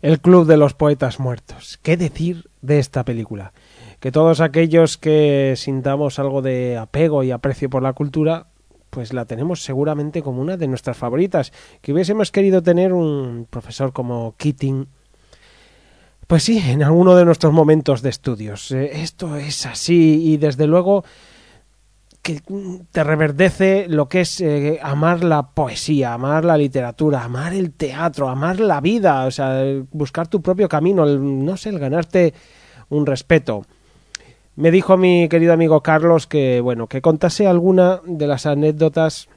El Club de los Poetas Muertos. ¿Qué decir de esta película? Que todos aquellos que sintamos algo de apego y aprecio por la cultura, pues la tenemos seguramente como una de nuestras favoritas. Que hubiésemos querido tener un profesor como Keating. Pues sí, en alguno de nuestros momentos de estudios. Eh, esto es así y desde luego te reverdece lo que es eh, amar la poesía, amar la literatura, amar el teatro, amar la vida, o sea, buscar tu propio camino, no sé, el ganarte un respeto. Me dijo mi querido amigo Carlos que, bueno, que contase alguna de las anécdotas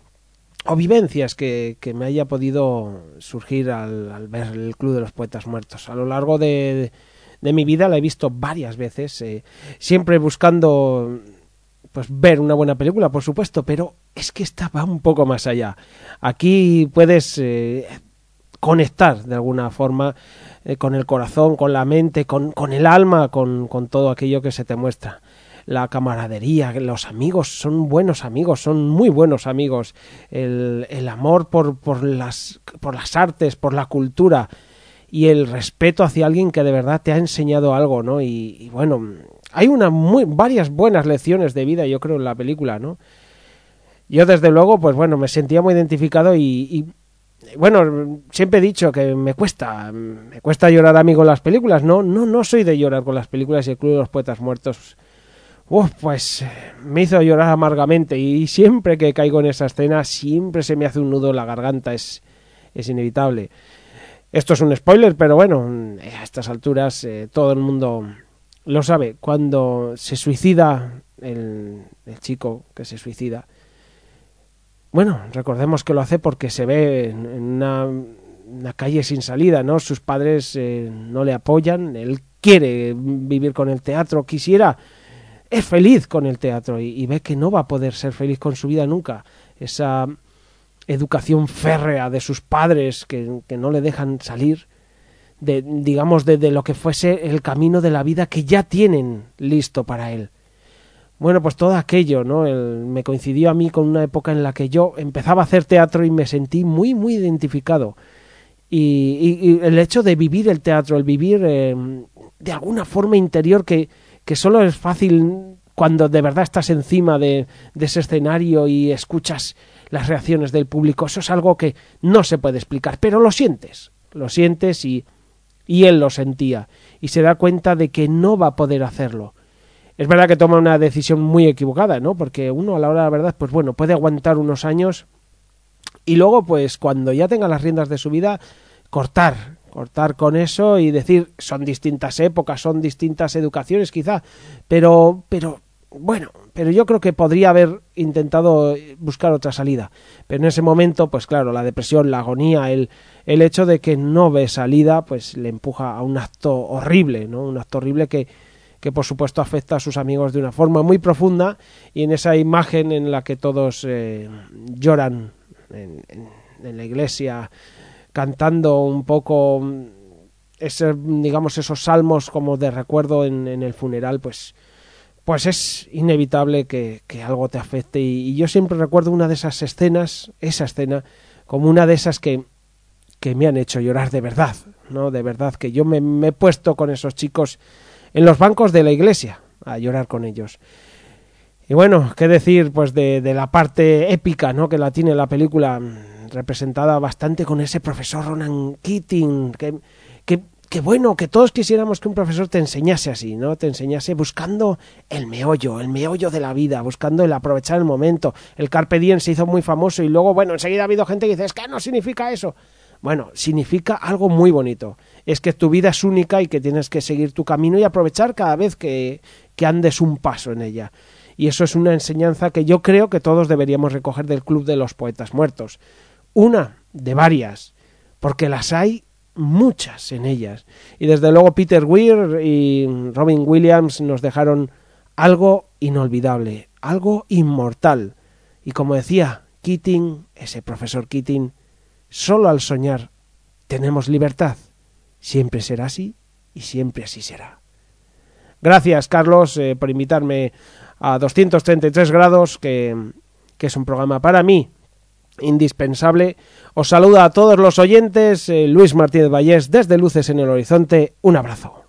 o vivencias que, que me haya podido surgir al, ver el Club de los Poetas Muertos. A lo largo de, de, mi vida la he visto varias veces, eh, siempre buscando pues ver una buena película, por supuesto, pero es que esta va un poco más allá. Aquí puedes eh, conectar de alguna forma eh, con el corazón, con la mente, con, con el alma, con, con, todo aquello que se te muestra. La camaradería, los amigos son buenos amigos, son muy buenos amigos. El, el amor por, por, las, por las artes, por la cultura y el respeto hacia alguien que de verdad te ha enseñado algo, ¿no? Y, y bueno, hay una varias buenas lecciones de vida, yo creo, en la película, ¿no? Yo, desde luego, pues bueno, me sentía muy identificado y, y bueno, siempre he dicho que me cuesta, me cuesta llorar a mí con las películas, no, no, no soy de llorar con las películas y el Club de los Poetas Muertos, uf, pues me hizo llorar amargamente y siempre que caigo en esa escena siempre se me hace un nudo en la garganta, es, es inevitable. Esto es un spoiler, pero bueno, a estas alturas eh, todo el mundo lo sabe. Cuando se suicida el, chico que se suicida, bueno, recordemos que lo hace porque se ve en una, una calle sin salida, ¿no? Sus padres eh, no le apoyan, él quiere vivir con el teatro, quisiera, es feliz con el teatro y, y, ve que no va a poder ser feliz con su vida nunca. Esa educación férrea de sus padres que, que no le dejan salir, de, digamos, de, lo que fuese el camino de la vida que ya tienen listo para él. Bueno, pues todo aquello, ¿no? Me coincidió a mí con una época en la que yo empezaba a hacer teatro y me sentí muy, muy identificado. Y el hecho de vivir el teatro, el vivir eh, de alguna forma interior que, que solo es fácil cuando de verdad estás encima de, de ese escenario y escuchas las reacciones del público, eso es algo que no se puede explicar, pero lo sientes, lo sientes y, y él lo sentía y se da cuenta de que no va a poder hacerlo es verdad que toma una decisión muy equivocada, ¿no? Porque uno a la hora de la verdad, pues bueno, puede aguantar unos años y luego, pues cuando ya tenga las riendas de su vida, cortar, cortar con eso y decir, son distintas épocas, son distintas educaciones quizá, pero, pero, bueno, pero yo creo que podría haber intentado buscar otra salida. Pero en ese momento, pues claro, la depresión, la agonía, el, el hecho de que no ve salida, pues le empuja a un acto horrible, ¿no? Un acto horrible que, que por supuesto afecta a sus amigos de una forma muy profunda y en esa imagen en la que todos eh, lloran en, en, en, la iglesia cantando un poco ese, digamos esos salmos como de recuerdo en, en el funeral pues pues es inevitable que, que algo te afecte y, yo siempre recuerdo una de esas escenas esa escena como una de esas que que me han hecho llorar de verdad no de verdad que yo me, he puesto con esos chicos en los bancos de la iglesia a llorar con ellos. Y bueno, qué decir pues de, de, la parte épica ¿no? que la tiene la película representada bastante con ese profesor Ronan Keating, que, que, bueno, que todos quisiéramos que un profesor te enseñase así, ¿no? Te enseñase buscando el meollo, el meollo de la vida, buscando el aprovechar el momento. El Carpe Diem se hizo muy famoso y luego, bueno, enseguida ha habido gente que dice, es que no significa eso. Bueno, significa algo muy bonito. Es que tu vida es única y que tienes que seguir tu camino y aprovechar cada vez que, que andes un paso en ella. Y eso es una enseñanza que yo creo que todos deberíamos recoger del Club de los Poetas Muertos. Una de varias, porque las hay muchas en ellas. Y desde luego Peter Weir y Robin Williams nos dejaron algo inolvidable, algo inmortal. Y como decía Keating, ese profesor Keating, Solo al soñar tenemos libertad. Siempre será así y siempre así será. Gracias, Carlos, eh, por invitarme a 233 grados, que, que es un programa para mí indispensable. Os saluda a todos los oyentes, eh, Luis Martínez Vallés desde Luces en el Horizonte. Un abrazo.